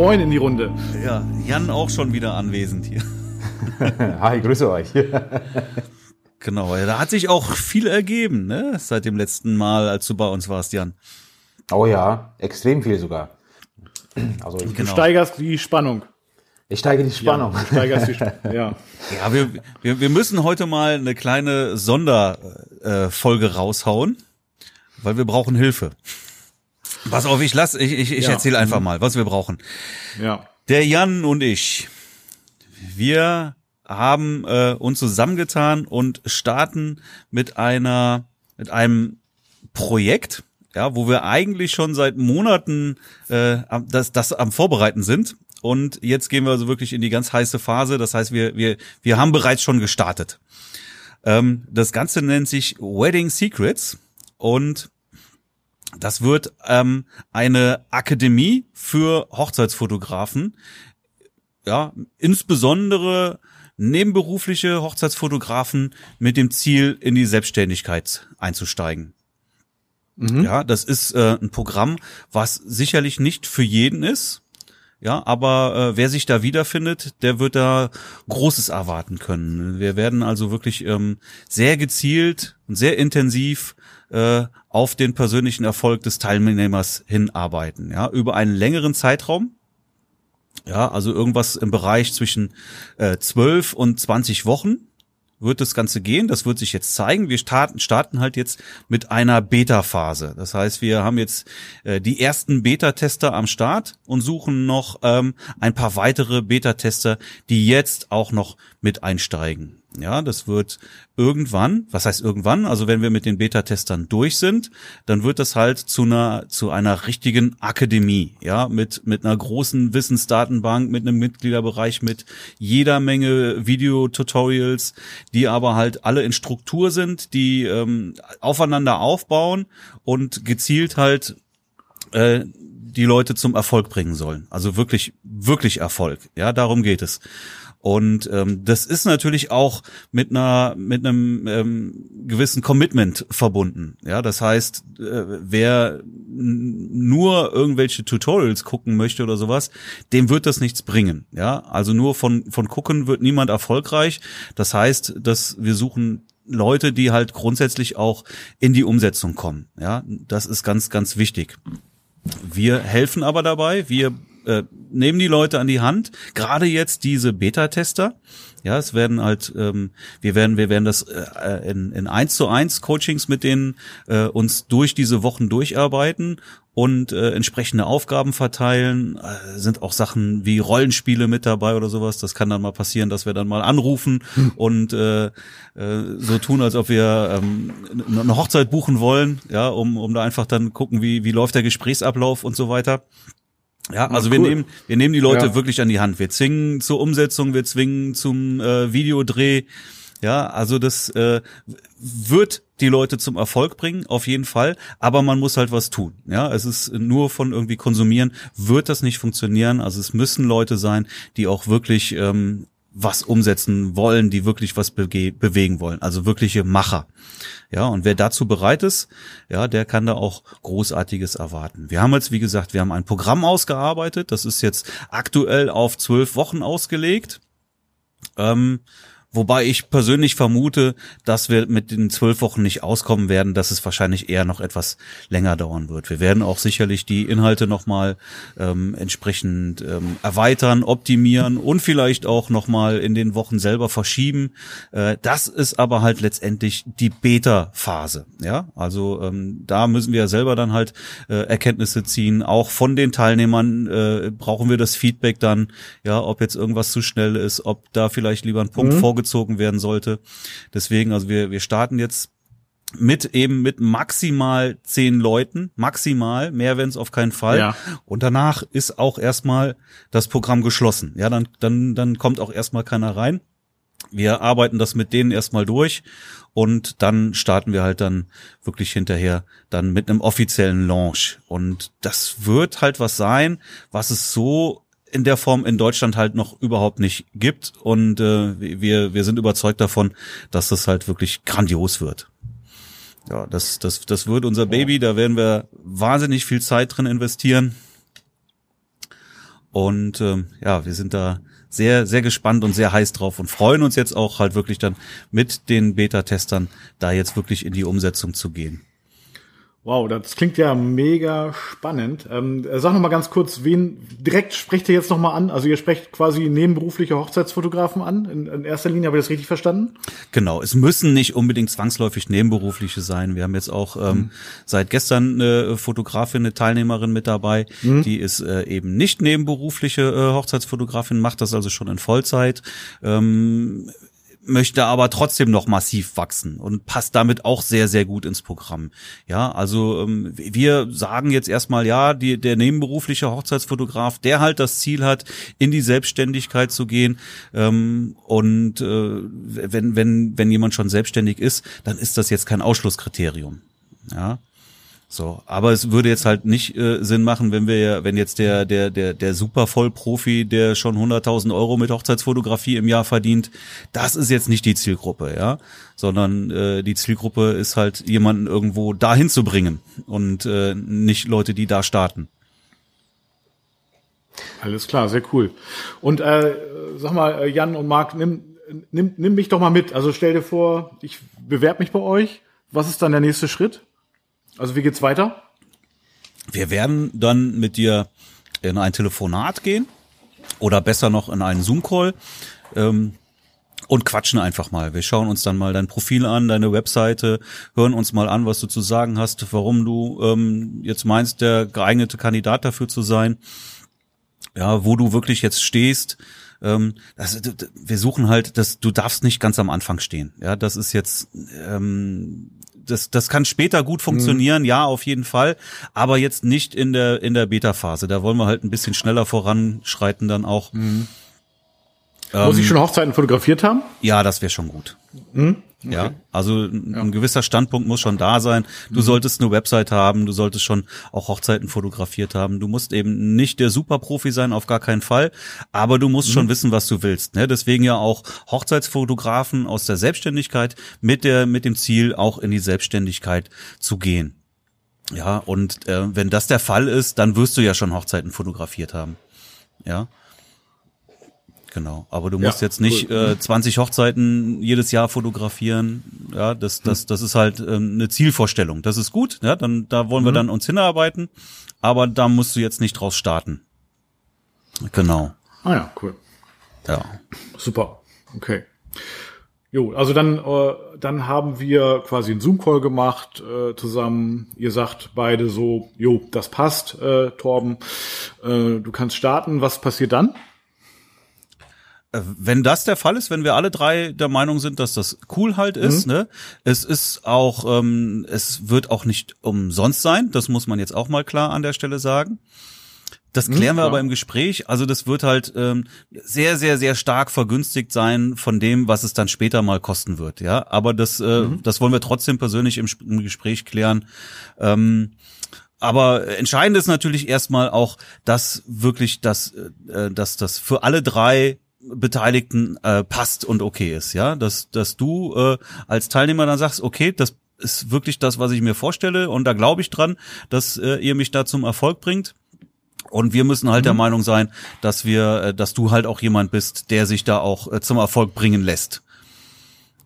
Moin in die Runde. Ja, Jan auch schon wieder anwesend hier. Hi, grüße euch. genau, ja, da hat sich auch viel ergeben, ne? Seit dem letzten Mal, als du bei uns warst, Jan. Oh ja, extrem viel sogar. Also ich, genau. Du steigerst die Spannung. Ich steige die Spannung. Ja, steigerst die Spannung. ja. ja wir, wir, wir müssen heute mal eine kleine Sonderfolge äh, raushauen, weil wir brauchen Hilfe. Pass auf, ich lass, ich, ich, ich ja. erzähle einfach mal, was wir brauchen. Ja. Der Jan und ich, wir haben äh, uns zusammengetan und starten mit einer, mit einem Projekt, ja, wo wir eigentlich schon seit Monaten äh, das, das am Vorbereiten sind. Und jetzt gehen wir also wirklich in die ganz heiße Phase. Das heißt, wir, wir, wir haben bereits schon gestartet. Ähm, das Ganze nennt sich Wedding Secrets und das wird ähm, eine Akademie für Hochzeitsfotografen, ja, insbesondere nebenberufliche Hochzeitsfotografen mit dem Ziel, in die Selbstständigkeit einzusteigen. Mhm. Ja, das ist äh, ein Programm, was sicherlich nicht für jeden ist. Ja, aber äh, wer sich da wiederfindet, der wird da Großes erwarten können. Wir werden also wirklich ähm, sehr gezielt und sehr intensiv äh, auf den persönlichen Erfolg des Teilnehmers hinarbeiten. Ja, über einen längeren Zeitraum. Ja, also irgendwas im Bereich zwischen äh, 12 und 20 Wochen wird das Ganze gehen. Das wird sich jetzt zeigen. Wir starten, starten halt jetzt mit einer Beta-Phase. Das heißt, wir haben jetzt äh, die ersten Beta-Tester am Start und suchen noch ähm, ein paar weitere Beta-Tester, die jetzt auch noch mit einsteigen. Ja, das wird irgendwann, was heißt irgendwann? Also wenn wir mit den Beta-Testern durch sind, dann wird das halt zu einer, zu einer richtigen Akademie, ja, mit, mit einer großen Wissensdatenbank, mit einem Mitgliederbereich, mit jeder Menge Videotutorials, die aber halt alle in Struktur sind, die ähm, aufeinander aufbauen und gezielt halt äh, die Leute zum Erfolg bringen sollen. Also wirklich, wirklich Erfolg. Ja, darum geht es. Und ähm, das ist natürlich auch mit einer mit einem ähm, gewissen Commitment verbunden. Ja, das heißt, äh, wer nur irgendwelche Tutorials gucken möchte oder sowas, dem wird das nichts bringen. Ja, also nur von von gucken wird niemand erfolgreich. Das heißt, dass wir suchen Leute, die halt grundsätzlich auch in die Umsetzung kommen. Ja, das ist ganz ganz wichtig. Wir helfen aber dabei. Wir äh, nehmen die Leute an die Hand. Gerade jetzt diese Beta-Tester. Ja, es werden halt, ähm, wir werden, wir werden das äh, in, in eins zu eins Coachings mit denen äh, uns durch diese Wochen durcharbeiten und äh, entsprechende Aufgaben verteilen. Äh, sind auch Sachen wie Rollenspiele mit dabei oder sowas. Das kann dann mal passieren, dass wir dann mal anrufen hm. und äh, äh, so tun, als ob wir ähm, eine Hochzeit buchen wollen, ja, um, um da einfach dann gucken, wie, wie läuft der Gesprächsablauf und so weiter. Ja, also cool. wir nehmen wir nehmen die Leute ja. wirklich an die Hand. Wir zwingen zur Umsetzung, wir zwingen zum äh, Videodreh. Ja, also das äh, wird die Leute zum Erfolg bringen, auf jeden Fall. Aber man muss halt was tun. Ja, es ist nur von irgendwie konsumieren wird das nicht funktionieren. Also es müssen Leute sein, die auch wirklich ähm, was umsetzen wollen, die wirklich was bewegen wollen. Also wirkliche Macher. Ja, und wer dazu bereit ist, ja, der kann da auch Großartiges erwarten. Wir haben jetzt, wie gesagt, wir haben ein Programm ausgearbeitet. Das ist jetzt aktuell auf zwölf Wochen ausgelegt. Ähm, Wobei ich persönlich vermute, dass wir mit den zwölf Wochen nicht auskommen werden, dass es wahrscheinlich eher noch etwas länger dauern wird. Wir werden auch sicherlich die Inhalte nochmal ähm, entsprechend ähm, erweitern, optimieren und vielleicht auch nochmal in den Wochen selber verschieben. Äh, das ist aber halt letztendlich die Beta-Phase. Ja, also ähm, da müssen wir selber dann halt äh, Erkenntnisse ziehen. Auch von den Teilnehmern äh, brauchen wir das Feedback dann, ja, ob jetzt irgendwas zu schnell ist, ob da vielleicht lieber ein Punkt mhm vorgezogen werden sollte. Deswegen, also wir, wir starten jetzt mit eben mit maximal zehn Leuten, maximal, mehr wenn es auf keinen Fall. Ja. Und danach ist auch erstmal das Programm geschlossen. Ja, dann, dann, dann kommt auch erstmal keiner rein. Wir arbeiten das mit denen erstmal durch und dann starten wir halt dann wirklich hinterher dann mit einem offiziellen Launch. Und das wird halt was sein, was es so in der Form in Deutschland halt noch überhaupt nicht gibt. Und äh, wir, wir sind überzeugt davon, dass das halt wirklich grandios wird. Ja, das, das, das wird unser Baby, da werden wir wahnsinnig viel Zeit drin investieren. Und ähm, ja, wir sind da sehr, sehr gespannt und sehr heiß drauf und freuen uns jetzt auch halt wirklich dann mit den Beta-Testern da jetzt wirklich in die Umsetzung zu gehen. Wow, das klingt ja mega spannend. Ähm, sag noch mal ganz kurz, wen direkt sprecht ihr jetzt noch mal an? Also ihr sprecht quasi nebenberufliche Hochzeitsfotografen an, in, in erster Linie, habe ich das richtig verstanden? Genau, es müssen nicht unbedingt zwangsläufig nebenberufliche sein. Wir haben jetzt auch ähm, mhm. seit gestern eine Fotografin, eine Teilnehmerin mit dabei, mhm. die ist äh, eben nicht nebenberufliche äh, Hochzeitsfotografin, macht das also schon in Vollzeit. Ähm, möchte aber trotzdem noch massiv wachsen und passt damit auch sehr, sehr gut ins Programm. Ja, also ähm, wir sagen jetzt erstmal, ja, die, der nebenberufliche Hochzeitsfotograf, der halt das Ziel hat, in die Selbstständigkeit zu gehen. Ähm, und äh, wenn, wenn, wenn jemand schon selbstständig ist, dann ist das jetzt kein Ausschlusskriterium. Ja. So, aber es würde jetzt halt nicht äh, Sinn machen, wenn wir wenn jetzt der der der der super Vollprofi, der schon 100.000 Euro mit Hochzeitsfotografie im Jahr verdient, das ist jetzt nicht die Zielgruppe, ja, sondern äh, die Zielgruppe ist halt jemanden irgendwo dahin zu bringen und äh, nicht Leute, die da starten. Alles klar, sehr cool. Und äh, sag mal, äh, Jan und Marc, nimm, nimm, nimm mich doch mal mit. Also stell dir vor, ich bewerbe mich bei euch. Was ist dann der nächste Schritt? Also wie geht's weiter? Wir werden dann mit dir in ein Telefonat gehen oder besser noch in einen Zoom-Call ähm, und quatschen einfach mal. Wir schauen uns dann mal dein Profil an, deine Webseite, hören uns mal an, was du zu sagen hast, warum du ähm, jetzt meinst, der geeignete Kandidat dafür zu sein, ja, wo du wirklich jetzt stehst. Ähm, das, wir suchen halt, dass du darfst nicht ganz am Anfang stehen. Ja, das ist jetzt ähm, das, das kann später gut funktionieren, mhm. ja, auf jeden Fall, aber jetzt nicht in der, in der Beta-Phase. Da wollen wir halt ein bisschen schneller voranschreiten dann auch. Mhm. Ähm, Muss ich schon Hochzeiten fotografiert haben? Ja, das wäre schon gut. Mhm. Okay. Ja, also ein, ja. gewisser Standpunkt muss schon da sein. Du mhm. solltest eine Website haben, du solltest schon auch Hochzeiten fotografiert haben. Du musst eben nicht der Superprofi sein, auf gar keinen Fall, aber du musst mhm. schon wissen, was du willst. Ne? Deswegen ja auch Hochzeitsfotografen aus der Selbstständigkeit mit der mit dem Ziel auch in die Selbstständigkeit zu gehen. Ja, und äh, wenn das der Fall ist, dann wirst du ja schon Hochzeiten fotografiert haben. Ja. Genau, aber du musst ja, jetzt nicht cool. äh, 20 Hochzeiten jedes Jahr fotografieren. Ja, das das das ist halt ähm, eine Zielvorstellung. Das ist gut, ja, dann da wollen wir mhm. dann uns hinarbeiten, aber da musst du jetzt nicht draus starten. Genau. Ah ja, cool. Ja. Super. Okay. Jo, also dann äh, dann haben wir quasi einen Zoom Call gemacht äh, zusammen. Ihr sagt beide so, jo, das passt, äh, Torben. Äh, du kannst starten. Was passiert dann? Äh, wenn das der Fall ist, wenn wir alle drei der Meinung sind, dass das cool halt ist, mhm. ne? Es ist auch, ähm, es wird auch nicht umsonst sein, das muss man jetzt auch mal klar an der Stelle sagen. Das mhm, klären mhm, wir aber im Gespräch. Also das wird halt ähm, sehr, sehr, sehr stark vergünstigt sein von dem, was es dann später mal kosten wird. Ja, aber das, äh, mhm. das wollen wir trotzdem persönlich im, im Gespräch klären. Ähm, aber entscheidend ist natürlich erstmal auch, dass wirklich das, äh, dass das für alle drei Beteiligten äh, passt und okay ist, ja, dass dass du äh, als Teilnehmer dann sagst, okay, das ist wirklich das, was ich mir vorstelle und da glaube ich dran, dass äh, ihr mich da zum Erfolg bringt. Und wir müssen halt mhm. der Meinung sein, dass wir, äh, dass du halt auch jemand bist, der sich da auch äh, zum Erfolg bringen lässt.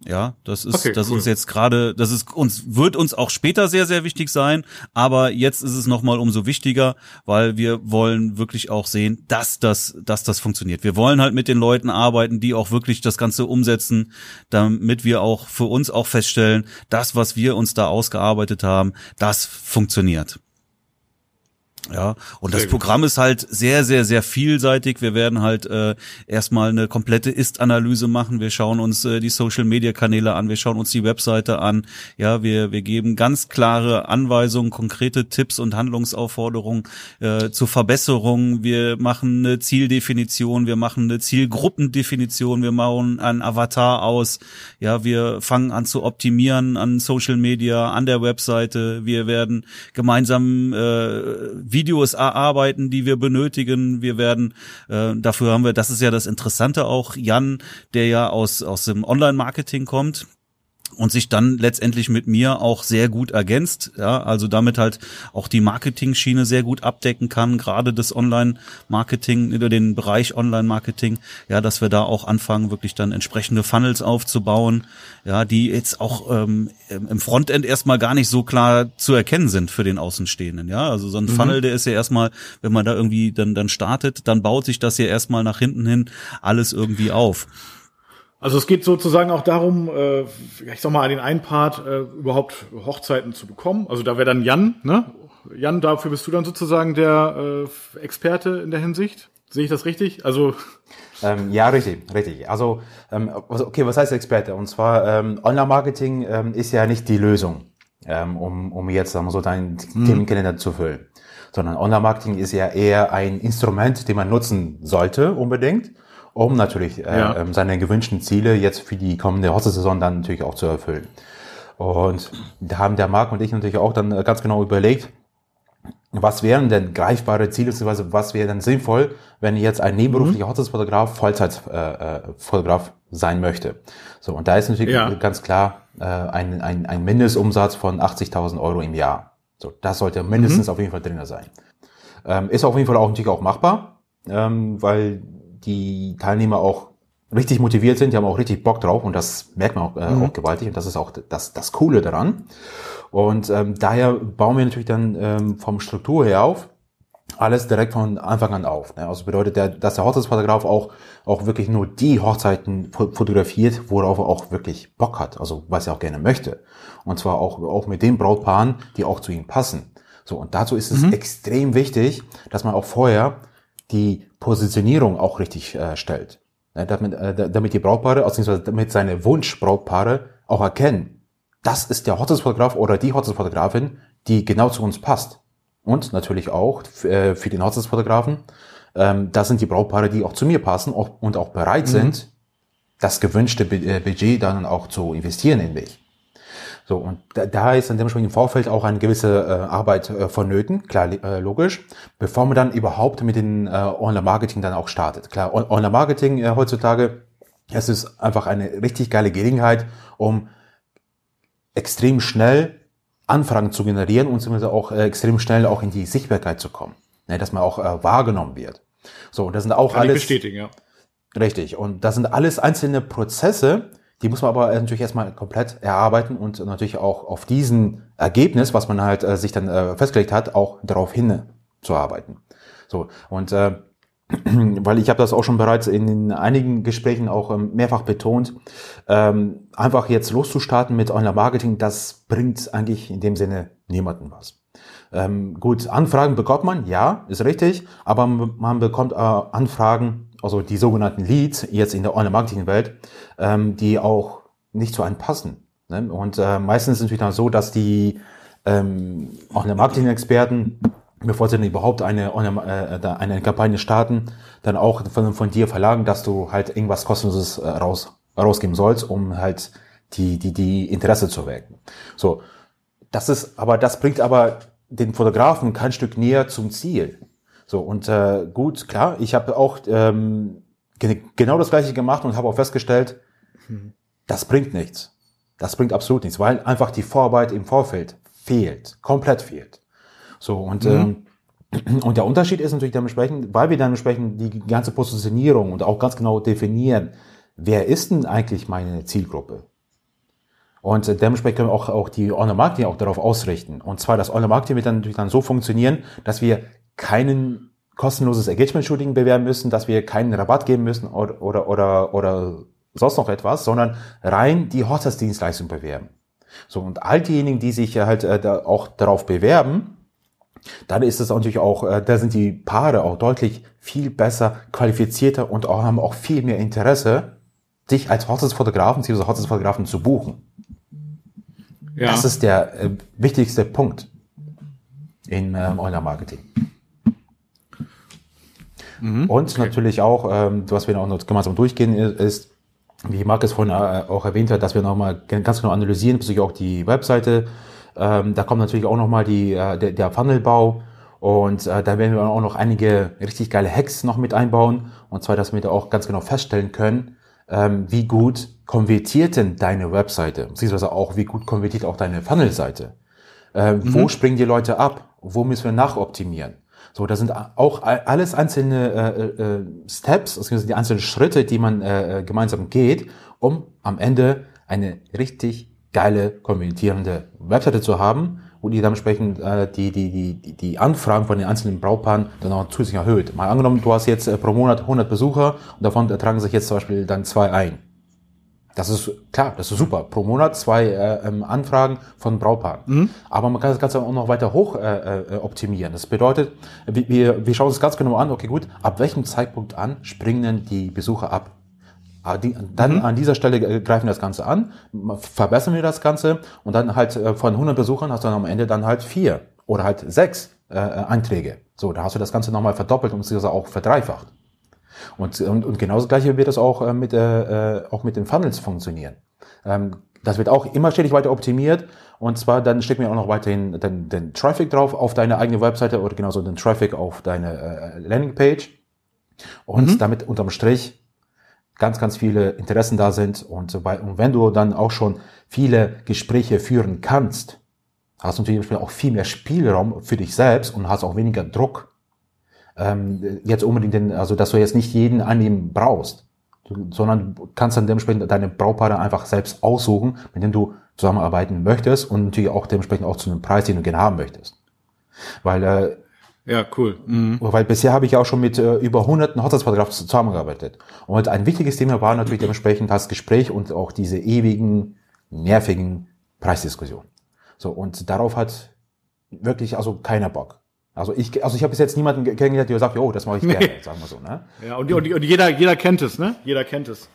Ja, das ist, okay, das cool. uns jetzt gerade, das ist uns, wird uns auch später sehr, sehr wichtig sein, aber jetzt ist es nochmal umso wichtiger, weil wir wollen wirklich auch sehen, dass das, dass das funktioniert. Wir wollen halt mit den Leuten arbeiten, die auch wirklich das Ganze umsetzen, damit wir auch für uns auch feststellen, das, was wir uns da ausgearbeitet haben, das funktioniert. Ja, und sehr das Programm gut. ist halt sehr, sehr, sehr vielseitig. Wir werden halt äh, erstmal eine komplette Ist-Analyse machen. Wir schauen uns äh, die Social-Media-Kanäle an, wir schauen uns die Webseite an. Ja, wir, wir geben ganz klare Anweisungen, konkrete Tipps und Handlungsaufforderungen äh, zur Verbesserung. Wir machen eine Zieldefinition, wir machen eine Zielgruppendefinition, wir machen ein Avatar aus. Ja, wir fangen an zu optimieren an Social Media, an der Webseite. Wir werden gemeinsam äh, Videos erarbeiten, die wir benötigen. Wir werden, äh, dafür haben wir, das ist ja das Interessante auch, Jan, der ja aus, aus dem Online-Marketing kommt, und sich dann letztendlich mit mir auch sehr gut ergänzt, ja, also damit halt auch die Marketing-Schiene sehr gut abdecken kann, gerade das Online-Marketing, über den Bereich Online-Marketing, ja, dass wir da auch anfangen, wirklich dann entsprechende Funnels aufzubauen, ja, die jetzt auch ähm, im Frontend erstmal gar nicht so klar zu erkennen sind für den Außenstehenden, ja, also so ein mhm. Funnel, der ist ja erstmal, wenn man da irgendwie dann, dann startet, dann baut sich das ja erstmal nach hinten hin alles irgendwie auf. Also es geht sozusagen auch darum, äh, ich sag mal, an den einen Part äh, überhaupt Hochzeiten zu bekommen. Also da wäre dann Jan, ne? Jan, dafür bist du dann sozusagen der äh, Experte in der Hinsicht. Sehe ich das richtig? Also ähm, ja, richtig, richtig. Also ähm, okay, was heißt Experte? Und zwar ähm, Online-Marketing ähm, ist ja nicht die Lösung, ähm, um, um jetzt sagen wir so deinen hm. Themenkalender zu füllen, sondern Online-Marketing ist ja eher ein Instrument, den man nutzen sollte unbedingt um natürlich äh, ja. äh, seine gewünschten Ziele jetzt für die kommende Hochzeitssaison dann natürlich auch zu erfüllen. Und da haben der Marc und ich natürlich auch dann äh, ganz genau überlegt, was wären denn greifbare Ziele, beziehungsweise was wäre denn sinnvoll, wenn jetzt ein nebenberuflicher mhm. Hochzeitsfotograf Vollzeitfotograf äh, sein möchte. So, und da ist natürlich ja. ganz klar äh, ein, ein, ein Mindestumsatz von 80.000 Euro im Jahr. So, das sollte mindestens mhm. auf jeden Fall drin sein. Ähm, ist auf jeden Fall auch natürlich auch machbar, ähm, weil die Teilnehmer auch richtig motiviert sind, die haben auch richtig Bock drauf und das merkt man auch, äh, mhm. auch gewaltig und das ist auch das, das Coole daran. Und ähm, daher bauen wir natürlich dann ähm, vom Struktur her auf, alles direkt von Anfang an auf. Ne? Also bedeutet, der, dass der Hochzeitsfotograf auch, auch wirklich nur die Hochzeiten fotografiert, worauf er auch wirklich Bock hat, also was er auch gerne möchte. Und zwar auch, auch mit den Brautpaaren, die auch zu ihm passen. So, und dazu ist es mhm. extrem wichtig, dass man auch vorher die Positionierung auch richtig äh, stellt. Ja, damit, äh, damit die Brautpaare, beziehungsweise damit seine Wunschbrautpaare auch erkennen, das ist der Hochzeitsfotograf oder die Hochzeitsfotografin, die genau zu uns passt. Und natürlich auch äh, für den Hochzeitsfotografen, ähm, das sind die Brautpaare, die auch zu mir passen auch, und auch bereit mhm. sind, das gewünschte äh, Budget dann auch zu investieren in mich. So, und da, da ist dann dementsprechend im Vorfeld auch eine gewisse äh, Arbeit äh, vonnöten, klar, äh, logisch, bevor man dann überhaupt mit dem äh, Online-Marketing dann auch startet. Klar, Online-Marketing äh, heutzutage, es ist einfach eine richtig geile Gelegenheit, um extrem schnell Anfragen zu generieren und zumindest auch äh, extrem schnell auch in die Sichtbarkeit zu kommen, ne, dass man auch äh, wahrgenommen wird. So, und das sind auch Kann alles. Ich bestätigen, ja. Richtig. Und das sind alles einzelne Prozesse, die muss man aber natürlich erstmal komplett erarbeiten und natürlich auch auf diesen Ergebnis, was man halt äh, sich dann äh, festgelegt hat, auch darauf hin zu arbeiten. So und äh, weil ich habe das auch schon bereits in einigen Gesprächen auch ähm, mehrfach betont, ähm, einfach jetzt loszustarten mit Online-Marketing, das bringt eigentlich in dem Sinne niemanden was. Ähm, gut, Anfragen bekommt man, ja, ist richtig, aber man bekommt äh, Anfragen also die sogenannten Leads jetzt in der Online-Marketing-Welt, ähm, die auch nicht zu einem passen. Ne? Und äh, meistens ist es natürlich dann so, dass die ähm, Online-Marketing-Experten, bevor sie dann überhaupt eine, Online äh, eine Kampagne starten, dann auch von, von dir verlangen, dass du halt irgendwas kostenloses äh, raus, rausgeben sollst, um halt die, die, die Interesse zu wecken. So. Das ist, aber das bringt aber den Fotografen kein Stück näher zum Ziel. So, und äh, gut, klar, ich habe auch ähm, genau das gleiche gemacht und habe auch festgestellt, mhm. das bringt nichts. Das bringt absolut nichts, weil einfach die Vorarbeit im Vorfeld fehlt, komplett fehlt. So, und mhm. ähm, und der Unterschied ist natürlich dementsprechend, weil wir dementsprechend die ganze Positionierung und auch ganz genau definieren, wer ist denn eigentlich meine Zielgruppe? Und dementsprechend können wir auch, auch die Online-Marketing auch darauf ausrichten. Und zwar das Online-Marketing wird dann natürlich dann so funktionieren, dass wir keinen kostenloses Engagement-Shooting bewerben müssen, dass wir keinen Rabatt geben müssen oder, oder, oder, oder sonst noch etwas, sondern rein die Hochzeitsdienstleistung bewerben. So, und all diejenigen, die sich halt äh, da auch darauf bewerben, dann ist es natürlich auch, äh, da sind die Paare auch deutlich viel besser qualifizierter und auch haben auch viel mehr Interesse, sich als Hochzeitsfotografen bzw. Hochzeitsfotografen zu buchen. Ja. Das ist der äh, wichtigste Punkt in ähm, Online-Marketing. Mhm. Und okay. natürlich auch, ähm, was wir auch noch gemeinsam durchgehen, ist, wie Marc es vorhin äh, auch erwähnt hat, dass wir nochmal ganz genau analysieren, bezüglich auch die Webseite. Ähm, da kommt natürlich auch nochmal die, äh, der, der Funnelbau. Und äh, da werden wir auch noch einige richtig geile Hacks noch mit einbauen. Und zwar, dass wir da auch ganz genau feststellen können, ähm, wie gut konvertiert denn deine Webseite, beziehungsweise auch, wie gut konvertiert auch deine Funnel-Seite. Äh, mhm. Wo springen die Leute ab? Wo müssen wir nachoptimieren? So, das sind auch alles einzelne äh, äh, Steps, also die einzelnen Schritte, die man äh, gemeinsam geht, um am Ende eine richtig geile, konvertierende Webseite zu haben, wo die dementsprechend äh, die, die, die, die Anfragen von den einzelnen Brautpaaren dann auch zusätzlich erhöht. Mal angenommen, du hast jetzt äh, pro Monat 100 Besucher und davon tragen sich jetzt zum Beispiel dann zwei ein. Das ist klar, das ist super. Pro Monat zwei äh, ähm, Anfragen von Brautpaaren. Mhm. Aber man kann das Ganze auch noch weiter hoch äh, äh, optimieren. Das bedeutet, wir, wir schauen uns ganz genau an, okay gut, ab welchem Zeitpunkt an springen die Besucher ab? Ah, dann mhm. an dieser Stelle äh, greifen wir das Ganze an, verbessern wir das Ganze und dann halt äh, von 100 Besuchern hast du dann am Ende dann halt vier oder halt sechs äh, Einträge. So, da hast du das Ganze nochmal verdoppelt und auch verdreifacht. Und, und, und genauso gleiche wird das auch äh, mit, äh, auch mit den Funnels funktionieren. Ähm, das wird auch immer stetig weiter optimiert. Und zwar dann stecken wir auch noch weiterhin den, den Traffic drauf auf deine eigene Webseite oder genauso den Traffic auf deine äh, Landingpage. Und mhm. damit unterm Strich ganz, ganz viele Interessen da sind. Und, und wenn du dann auch schon viele Gespräche führen kannst, hast du natürlich auch viel mehr Spielraum für dich selbst und hast auch weniger Druck. Ähm, jetzt unbedingt, den, also dass du jetzt nicht jeden annehmen brauchst, sondern du kannst dann dementsprechend deine Brautpaare einfach selbst aussuchen, mit denen du zusammenarbeiten möchtest und natürlich auch dementsprechend auch zu einem Preis, den du gerne haben möchtest. Weil äh, ja, cool. Mhm. Weil bisher habe ich auch schon mit äh, über hunderten Hochzeitsfotografen zusammengearbeitet. Und ein wichtiges Thema war natürlich dementsprechend das Gespräch und auch diese ewigen, nervigen Preisdiskussionen. So, und darauf hat wirklich also keiner Bock. Also ich, also ich habe bis jetzt niemanden kennengelernt, der sagt, oh, das mache ich gerne, sagen wir so. Ne? Ja, und, und, und jeder, jeder kennt es, ne? Jeder kennt es.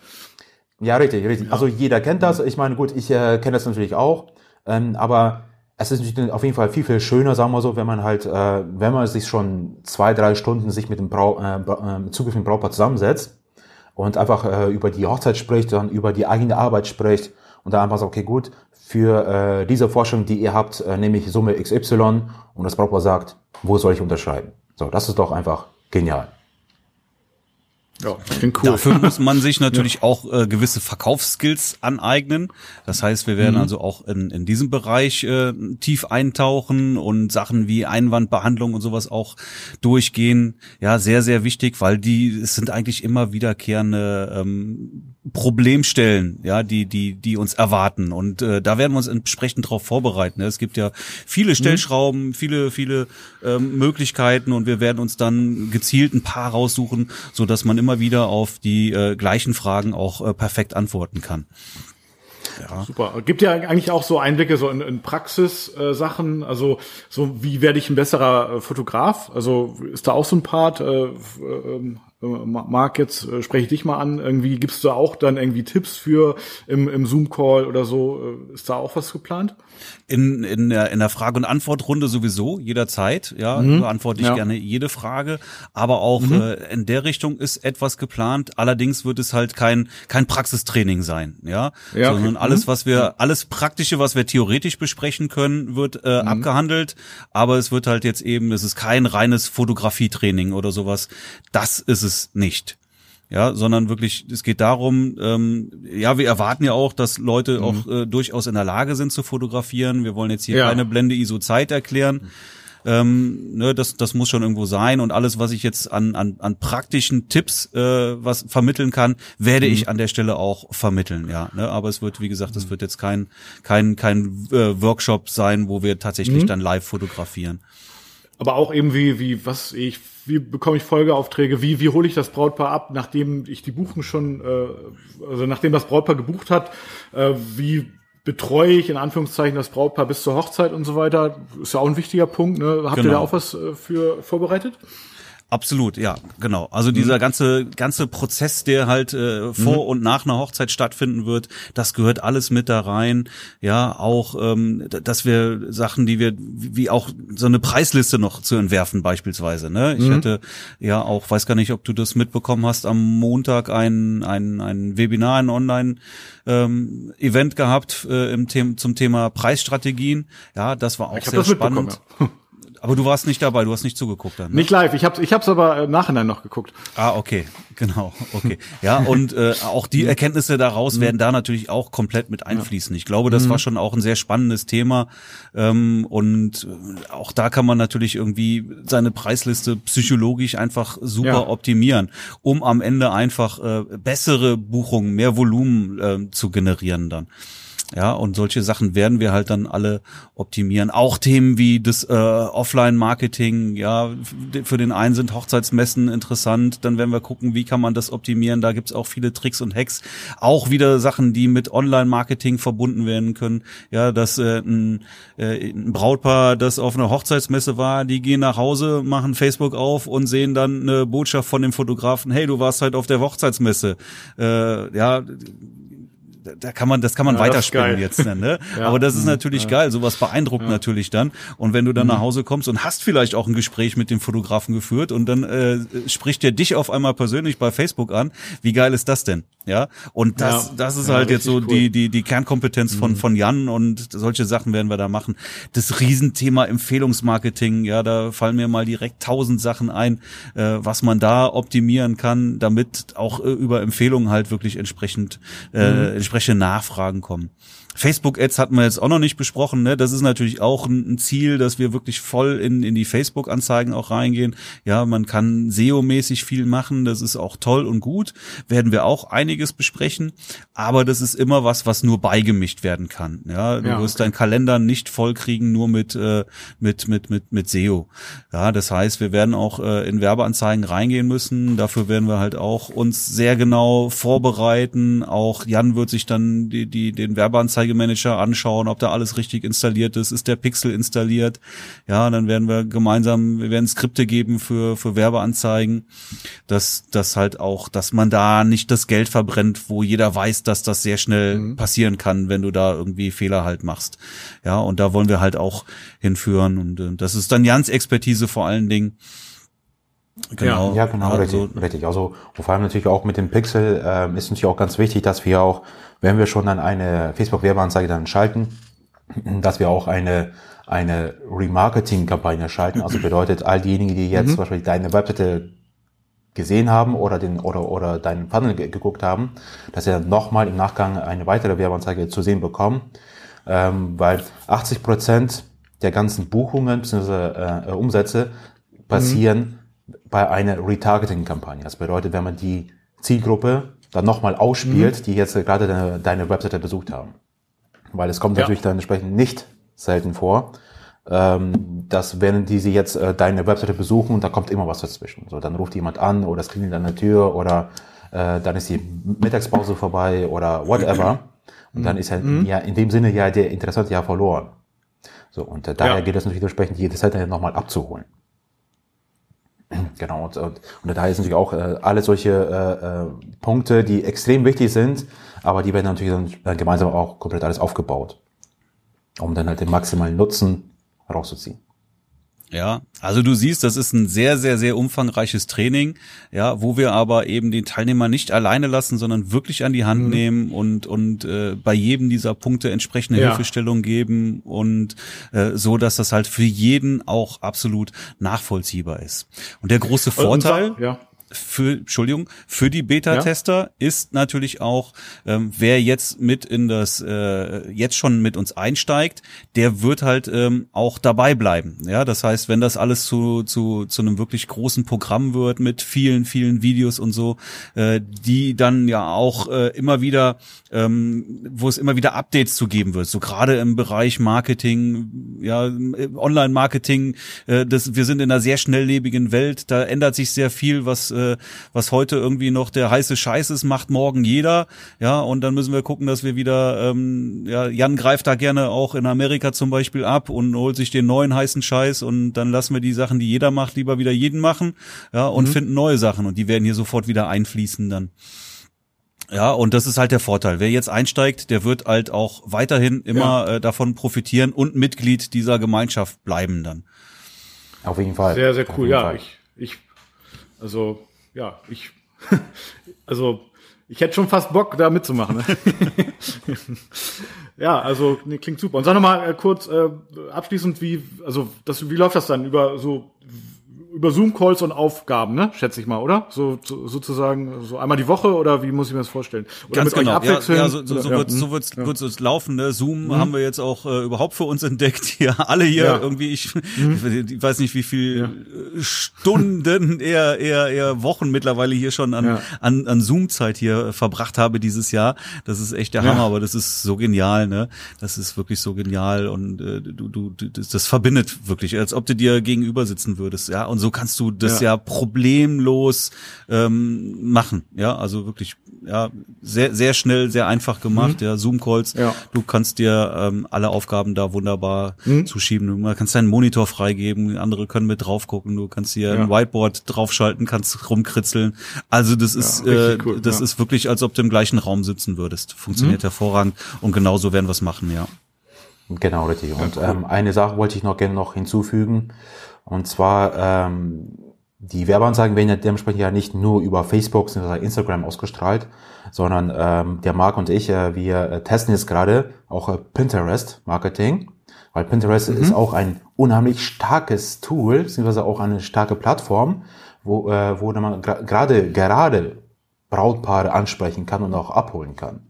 Ja, richtig, richtig. Ja. Also jeder kennt das. Ich meine, gut, ich äh, kenne das natürlich auch. Ähm, aber es ist natürlich auf jeden Fall viel, viel schöner, sagen wir so, wenn man halt, äh, wenn man sich schon zwei, drei Stunden sich mit dem Brau, äh, äh, zukünftigen Brautpaar zusammensetzt und einfach äh, über die Hochzeit spricht, dann über die eigene Arbeit spricht und dann einfach sagt, okay, gut, für äh, diese Forschung, die ihr habt, äh, nehme ich Summe XY und das Brautpaar sagt, wo soll ich unterschreiben? So, das ist doch einfach genial. Ja, klingt cool. Dafür muss man sich natürlich ja. auch äh, gewisse Verkaufsskills aneignen. Das heißt, wir werden mhm. also auch in, in diesem Bereich äh, tief eintauchen und Sachen wie Einwandbehandlung und sowas auch durchgehen. Ja, sehr, sehr wichtig, weil die es sind eigentlich immer wiederkehrende ähm, Problemstellen, ja, die, die, die uns erwarten. Und äh, da werden wir uns entsprechend darauf vorbereiten. Es gibt ja viele mhm. Stellschrauben, mhm. viele, viele ähm, Möglichkeiten und wir werden uns dann gezielt ein paar raussuchen, so dass man immer wieder auf die äh, gleichen Fragen auch äh, perfekt antworten kann. Ja. Super. Gibt ja eigentlich auch so Einblicke so in, in Praxis-Sachen. Äh, also so wie werde ich ein besserer äh, Fotograf? Also ist da auch so ein Part? Äh, äh, äh, Marc, jetzt äh, spreche ich dich mal an. Irgendwie gibst du auch dann irgendwie Tipps für im, im Zoom-Call oder so? Äh, ist da auch was geplant? In, in, der, in der Frage- und Antwortrunde sowieso, jederzeit. Ja, mhm. beantworte ich ja. gerne jede Frage. Aber auch mhm. äh, in der Richtung ist etwas geplant. Allerdings wird es halt kein, kein Praxistraining sein. Ja, ja sondern okay. alles, mhm. was wir, alles Praktische, was wir theoretisch besprechen können, wird äh, mhm. abgehandelt. Aber es wird halt jetzt eben, es ist kein reines Fotografietraining oder sowas. Das ist es es nicht. Ja, sondern wirklich, es geht darum, ähm, ja, wir erwarten ja auch, dass Leute mhm. auch äh, durchaus in der Lage sind zu fotografieren. Wir wollen jetzt hier ja. keine Blende ISO Zeit erklären. Ähm, ne, das, das muss schon irgendwo sein und alles, was ich jetzt an, an, an praktischen Tipps äh, was vermitteln kann, werde mhm. ich an der Stelle auch vermitteln, ja. Ne? Aber es wird, wie gesagt, es mhm. wird jetzt kein kein kein äh, Workshop sein, wo wir tatsächlich mhm. dann live fotografieren. Aber auch eben wie wie was ich wie bekomme ich Folgeaufträge, wie, wie hole ich das Brautpaar ab, nachdem ich die Buchen schon, äh, also nachdem das Brautpaar gebucht hat, äh, wie betreue ich in Anführungszeichen das Brautpaar bis zur Hochzeit und so weiter. Ist ja auch ein wichtiger Punkt. Ne? Habt genau. ihr da genau. auch was äh, für vorbereitet? Absolut, ja, genau. Also dieser mhm. ganze ganze Prozess, der halt äh, vor mhm. und nach einer Hochzeit stattfinden wird, das gehört alles mit da rein. Ja, auch, ähm, dass wir Sachen, die wir wie auch so eine Preisliste noch zu entwerfen beispielsweise. Ne, ich mhm. hatte ja auch, weiß gar nicht, ob du das mitbekommen hast, am Montag ein ein ein Webinar, ein Online ähm, Event gehabt äh, im Thema zum Thema Preisstrategien. Ja, das war auch sehr spannend. Ja. Aber du warst nicht dabei, du hast nicht zugeguckt dann. Ne? Nicht live, ich hab's, ich hab's aber im Nachhinein noch geguckt. Ah, okay, genau, okay. Ja, und äh, auch die Erkenntnisse daraus mhm. werden da natürlich auch komplett mit einfließen. Ich glaube, das mhm. war schon auch ein sehr spannendes Thema. Ähm, und äh, auch da kann man natürlich irgendwie seine Preisliste psychologisch einfach super ja. optimieren, um am Ende einfach äh, bessere Buchungen, mehr Volumen äh, zu generieren dann. Ja, und solche Sachen werden wir halt dann alle optimieren. Auch Themen wie das äh, Offline-Marketing, ja, für den einen sind Hochzeitsmessen interessant, dann werden wir gucken, wie kann man das optimieren. Da gibt's auch viele Tricks und Hacks. Auch wieder Sachen, die mit Online-Marketing verbunden werden können. Ja, dass äh, ein, äh, ein Brautpaar, das auf einer Hochzeitsmesse war, die gehen nach Hause, machen Facebook auf und sehen dann eine Botschaft von dem Fotografen, hey, du warst halt auf der Hochzeitsmesse. Äh, ja, da kann man, das kann man ja, weiterspinnen jetzt, ne? ja. Aber das ist mhm. natürlich ja. geil. Sowas beeindruckt ja. natürlich dann. Und wenn du dann mhm. nach Hause kommst und hast vielleicht auch ein Gespräch mit dem Fotografen geführt und dann äh, spricht der dich auf einmal persönlich bei Facebook an, wie geil ist das denn? Ja. Und das, das ist halt jetzt so cool. die, die, die Kernkompetenz von, mhm. von Jan und solche Sachen werden wir da machen. Das Riesenthema Empfehlungsmarketing, ja, da fallen mir mal direkt tausend Sachen ein, äh, was man da optimieren kann, damit auch äh, über Empfehlungen halt wirklich entsprechend, äh, mhm. Entsprechende Nachfragen kommen. Facebook-Ads hatten wir jetzt auch noch nicht besprochen. Ne? Das ist natürlich auch ein, Ziel, dass wir wirklich voll in, in die Facebook-Anzeigen auch reingehen. Ja, man kann SEO-mäßig viel machen. Das ist auch toll und gut. Werden wir auch einiges besprechen. Aber das ist immer was, was nur beigemischt werden kann. Ja, du ja, wirst okay. deinen Kalender nicht vollkriegen nur mit, äh, mit, mit, mit, mit SEO. Ja, das heißt, wir werden auch äh, in Werbeanzeigen reingehen müssen. Dafür werden wir halt auch uns sehr genau vorbereiten. Auch Jan wird sich dann die, die, den Werbeanzeigen Anzeigemanager anschauen, ob da alles richtig installiert ist, ist der Pixel installiert. Ja, dann werden wir gemeinsam, wir werden Skripte geben für, für Werbeanzeigen, dass, dass halt auch, dass man da nicht das Geld verbrennt, wo jeder weiß, dass das sehr schnell mhm. passieren kann, wenn du da irgendwie Fehler halt machst. Ja, und da wollen wir halt auch hinführen und äh, das ist dann Jans Expertise vor allen Dingen. Genau. Ja, genau, also, richtig, richtig. Also vor allem natürlich auch mit dem Pixel äh, ist natürlich auch ganz wichtig, dass wir auch wenn wir schon dann eine Facebook-Werbeanzeige dann schalten, dass wir auch eine, eine Remarketing-Kampagne schalten. Also bedeutet, all diejenigen, die jetzt mhm. zum Beispiel deine Webseite gesehen haben oder den oder oder deinen Funnel geguckt haben, dass sie dann nochmal im Nachgang eine weitere Werbeanzeige zu sehen bekommen, ähm, weil 80 Prozent der ganzen Buchungen bzw. Äh, Umsätze passieren mhm. bei einer Retargeting-Kampagne. Das bedeutet, wenn man die Zielgruppe dann nochmal ausspielt, mhm. die jetzt gerade deine, deine Webseite besucht haben. Weil es kommt ja. natürlich dann entsprechend nicht selten vor, ähm, dass wenn die sie jetzt äh, deine Webseite besuchen, da kommt immer was dazwischen. So, dann ruft jemand an oder es klingelt an der Tür oder äh, dann ist die Mittagspause vorbei oder whatever. Und dann ist ja, mhm. ja in dem Sinne ja der Interessante ja verloren. So, und äh, daher ja. geht es natürlich entsprechend, jede Seite nochmal abzuholen. Genau, und, und, und daher ist natürlich auch äh, alle solche äh, äh, Punkte, die extrem wichtig sind, aber die werden natürlich dann äh, gemeinsam auch komplett alles aufgebaut, um dann halt den maximalen Nutzen rauszuziehen. Ja, also du siehst, das ist ein sehr, sehr, sehr umfangreiches Training, ja, wo wir aber eben den Teilnehmer nicht alleine lassen, sondern wirklich an die Hand mhm. nehmen und und äh, bei jedem dieser Punkte entsprechende ja. Hilfestellung geben und äh, so, dass das halt für jeden auch absolut nachvollziehbar ist. Und der große Vorteil, ja für, Entschuldigung, für die Beta-Tester ja. ist natürlich auch, ähm, wer jetzt mit in das, äh, jetzt schon mit uns einsteigt, der wird halt ähm, auch dabei bleiben. Ja, das heißt, wenn das alles zu, zu, zu einem wirklich großen Programm wird mit vielen, vielen Videos und so, äh, die dann ja auch äh, immer wieder, ähm, wo es immer wieder Updates zu geben wird, so gerade im Bereich Marketing, ja, Online-Marketing, äh, das, wir sind in einer sehr schnelllebigen Welt, da ändert sich sehr viel, was äh, was heute irgendwie noch der heiße Scheiß ist, macht morgen jeder. Ja, und dann müssen wir gucken, dass wir wieder, ähm, ja, Jan greift da gerne auch in Amerika zum Beispiel ab und holt sich den neuen heißen Scheiß und dann lassen wir die Sachen, die jeder macht, lieber wieder jeden machen, ja, und mhm. finden neue Sachen und die werden hier sofort wieder einfließen dann. Ja, und das ist halt der Vorteil. Wer jetzt einsteigt, der wird halt auch weiterhin immer ja. äh, davon profitieren und Mitglied dieser Gemeinschaft bleiben dann. Auf jeden Fall. Sehr, sehr cool. Ja, Fall. ich, ich, also ja, ich, also Ich hätte schon fast Bock, da mitzumachen. Ne? ja, also nee, klingt super. Und sag noch mal äh, kurz äh, abschließend, wie also das, wie läuft das dann über so über Zoom-Calls und Aufgaben, ne? Schätze ich mal, oder? So, so sozusagen so einmal die Woche oder wie muss ich mir das vorstellen? Oder Ganz genau. Ja, ja, so, so, so wird so wird's, ja. wird's, wird's laufen. Ne? Zoom mhm. haben wir jetzt auch äh, überhaupt für uns entdeckt. Hier alle hier ja. irgendwie. Ich, mhm. ich weiß nicht, wie viel ja. Stunden, eher eher eher Wochen mittlerweile hier schon an an, an Zoom-Zeit hier verbracht habe dieses Jahr. Das ist echt der Hammer. Aber das ist so genial, ne? Das ist wirklich so genial und äh, du du das, das verbindet wirklich, als ob du dir gegenüber sitzen würdest. Ja und so kannst du das ja, ja problemlos ähm, machen. Ja, also wirklich ja sehr sehr schnell, sehr einfach gemacht. Mhm. Ja, Zoom Calls. Ja. Du kannst dir ähm, alle Aufgaben da wunderbar mhm. zuschieben. Du kannst deinen Monitor freigeben, andere können mit drauf gucken. Du kannst hier ja. ein Whiteboard draufschalten, kannst rumkritzeln. Also das ist äh, cool. das ist wirklich, als ob du im gleichen Raum sitzen würdest. Funktioniert mhm. hervorragend und genauso werden wir es machen. Ja. Genau, richtig. Und ähm, eine Sache wollte ich noch gerne noch hinzufügen. Und zwar, ähm, die Werbeanzeigen werden ja dementsprechend ja nicht nur über Facebook bzw. Instagram ausgestrahlt, sondern ähm, der Marc und ich, äh, wir äh, testen jetzt gerade auch äh, Pinterest Marketing, weil Pinterest mhm. ist auch ein unheimlich starkes Tool, beziehungsweise auch eine starke Plattform, wo, äh, wo man gerade gerade Brautpaare ansprechen kann und auch abholen kann.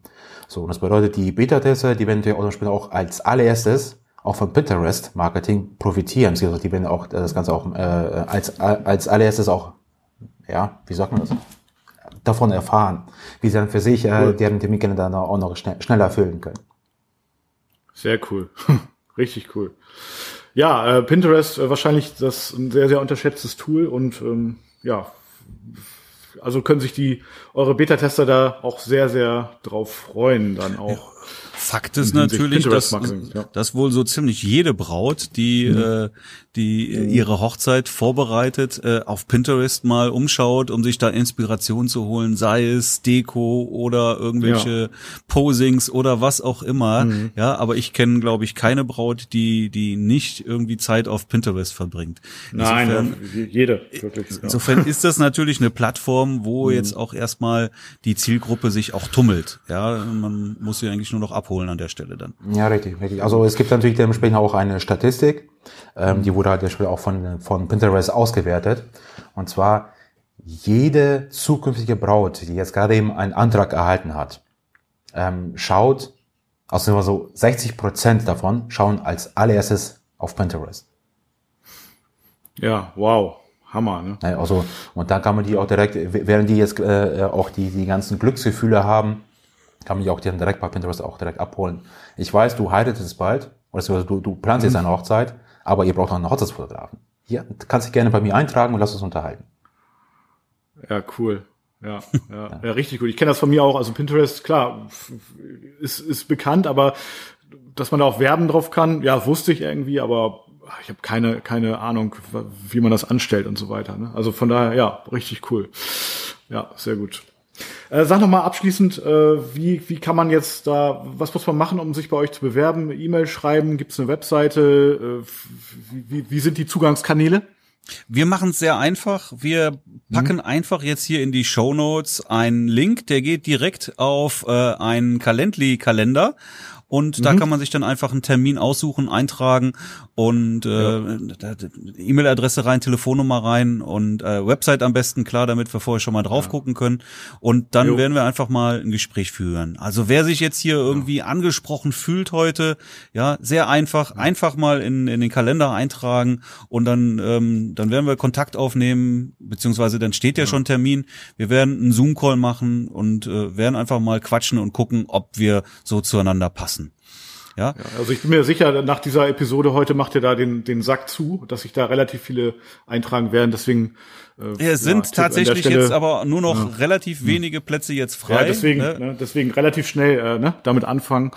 So, und das bedeutet, die Beta-Tester, die werden wir auch als allererstes auch von Pinterest Marketing profitieren. Die werden auch das Ganze auch äh, als, als allererstes auch, ja, wie sagt man das? Davon erfahren, wie sie dann für sich äh, deren Termine dann auch noch schnell, schneller erfüllen können. Sehr cool. Richtig cool. Ja, äh, Pinterest äh, wahrscheinlich das ein sehr, sehr unterschätztes Tool und ähm, ja, also können sich die eure Beta-Tester da auch sehr, sehr drauf freuen, dann auch. Fakt ist natürlich, dass, ja. dass wohl so ziemlich jede Braut, die, mhm. äh, die mhm. ihre Hochzeit vorbereitet, äh, auf Pinterest mal umschaut, um sich da Inspiration zu holen, sei es Deko oder irgendwelche ja. Posings oder was auch immer. Mhm. Ja, aber ich kenne, glaube ich, keine Braut, die, die nicht irgendwie Zeit auf Pinterest verbringt. Nein, insofern, jede. Wirklich, insofern ist das natürlich eine Plattform, wo mhm. jetzt auch erstmal die Zielgruppe sich auch tummelt. Ja, man muss sie eigentlich nur noch abholen an der Stelle dann. Ja, richtig, richtig. Also es gibt natürlich dementsprechend auch eine Statistik, ähm, die wurde halt dementsprechend auch von, von Pinterest ausgewertet. Und zwar jede zukünftige Braut, die jetzt gerade eben einen Antrag erhalten hat, ähm, schaut, also so 60 Prozent davon schauen als allererstes auf Pinterest. Ja, wow. Hammer, ne? Also, und da kann man die auch direkt, während die jetzt äh, auch die, die ganzen Glücksgefühle haben, kann man die auch direkt bei Pinterest auch direkt abholen. Ich weiß, du heiratest bald, oder du, du planst jetzt mhm. eine Hochzeit, aber ihr braucht noch einen Hochzeitsfotografen. Hier, kannst dich gerne bei mir eintragen und lass uns unterhalten. Ja, cool. Ja, ja, ja, richtig gut. Ich kenne das von mir auch. Also Pinterest, klar, ist, ist bekannt, aber dass man da auch werben drauf kann, ja, wusste ich irgendwie, aber ich habe keine, keine Ahnung, wie man das anstellt und so weiter. Ne? Also von daher, ja, richtig cool. Ja, sehr gut. Äh, sag noch mal abschließend, äh, wie, wie kann man jetzt da, was muss man machen, um sich bei euch zu bewerben? E-Mail schreiben? Gibt es eine Webseite? Äh, wie, wie sind die Zugangskanäle? Wir machen es sehr einfach. Wir packen mhm. einfach jetzt hier in die Show Notes einen Link, der geht direkt auf äh, einen Calendly-Kalender und mhm. da kann man sich dann einfach einen Termin aussuchen, eintragen und äh, ja. E-Mail-Adresse rein, Telefonnummer rein und äh, Website am besten, klar, damit wir vorher schon mal drauf ja. gucken können. Und dann jo. werden wir einfach mal ein Gespräch führen. Also wer sich jetzt hier irgendwie ja. angesprochen fühlt heute, ja, sehr einfach, einfach mal in, in den Kalender eintragen und dann, ähm, dann werden wir Kontakt aufnehmen, beziehungsweise dann steht ja, schon Termin. Wir werden einen Zoom-Call machen und äh, werden einfach mal quatschen und gucken, ob wir so zueinander passen. Ja? ja? also ich bin mir sicher, nach dieser Episode heute macht ihr da den, den Sack zu, dass sich da relativ viele eintragen werden. Deswegen äh, es sind ja, tatsächlich Stelle, jetzt aber nur noch ja. relativ wenige Plätze jetzt frei. Ja, deswegen, ne? Ne, deswegen relativ schnell äh, ne, damit anfangen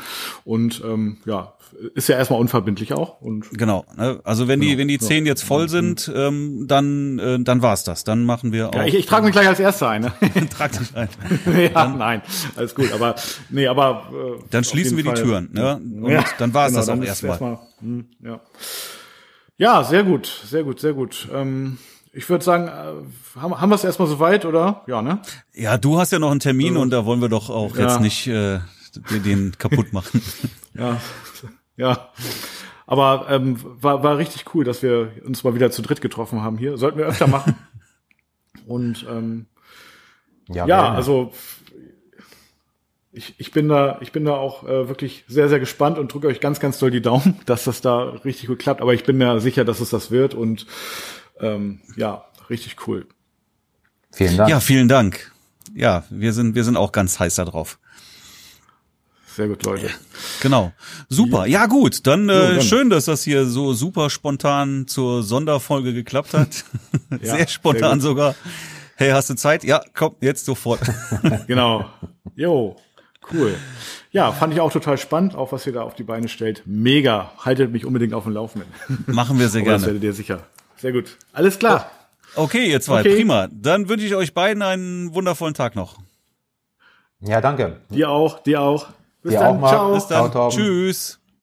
und ähm, ja, ist ja erstmal unverbindlich auch. Und genau. Ne? Also wenn genau, die wenn die zehn jetzt voll sind, ähm, dann äh, dann war's das. Dann machen wir auch. Ja, ich, ich trage mich gleich als Erster ein. Ne? trag dich ein. ja, dann, nein, alles gut. Aber nee, aber äh, dann schließen wir die Fall. Türen. Ne? Und ja, dann war's genau, das auch erstmal. Erst ja. ja, sehr gut, sehr gut, sehr gut. Ähm, ich würde sagen, äh, haben, haben wir es erstmal soweit, oder? Ja, ne? Ja, du hast ja noch einen Termin Also- und da wollen wir doch auch Ja. jetzt nicht äh, den, den kaputt machen. Ja, ja. Aber ähm, war, war richtig cool, dass wir uns mal wieder zu dritt getroffen haben hier. Sollten wir öfter machen. Und ähm, ja, gerne. also ich, ich bin da, ich bin da auch äh, wirklich sehr, sehr gespannt und drücke euch ganz, ganz doll die Daumen, dass das da richtig gut klappt. Aber ich bin mir sicher, dass es das wird und ähm, ja, richtig cool. Vielen Dank. Ja, vielen Dank. Ja, wir sind, wir sind auch ganz heiß da drauf. Sehr gut, Leute. Genau. Super. Ja, gut. Dann, äh, dann. schön, dass das hier so super spontan zur Sonderfolge geklappt hat. Ja, sehr spontan sehr sogar. Hey, hast du Zeit? Ja, komm, jetzt sofort. Genau. Jo, cool. Ja, fand ich auch total spannend, auch was ihr da auf die Beine stellt. Mega. Haltet mich unbedingt auf dem Laufenden. Machen wir sehr Aber das gerne. werdet ihr sicher. Sehr gut. Alles klar. Okay, ihr zwei, Okay. prima. Dann wünsche ich euch beiden einen wundervollen Tag noch. Ja, danke. Dir auch, dir auch. Bis Dir dann. auch mal. Ciao. Bis dann. Ciao. Tschüss.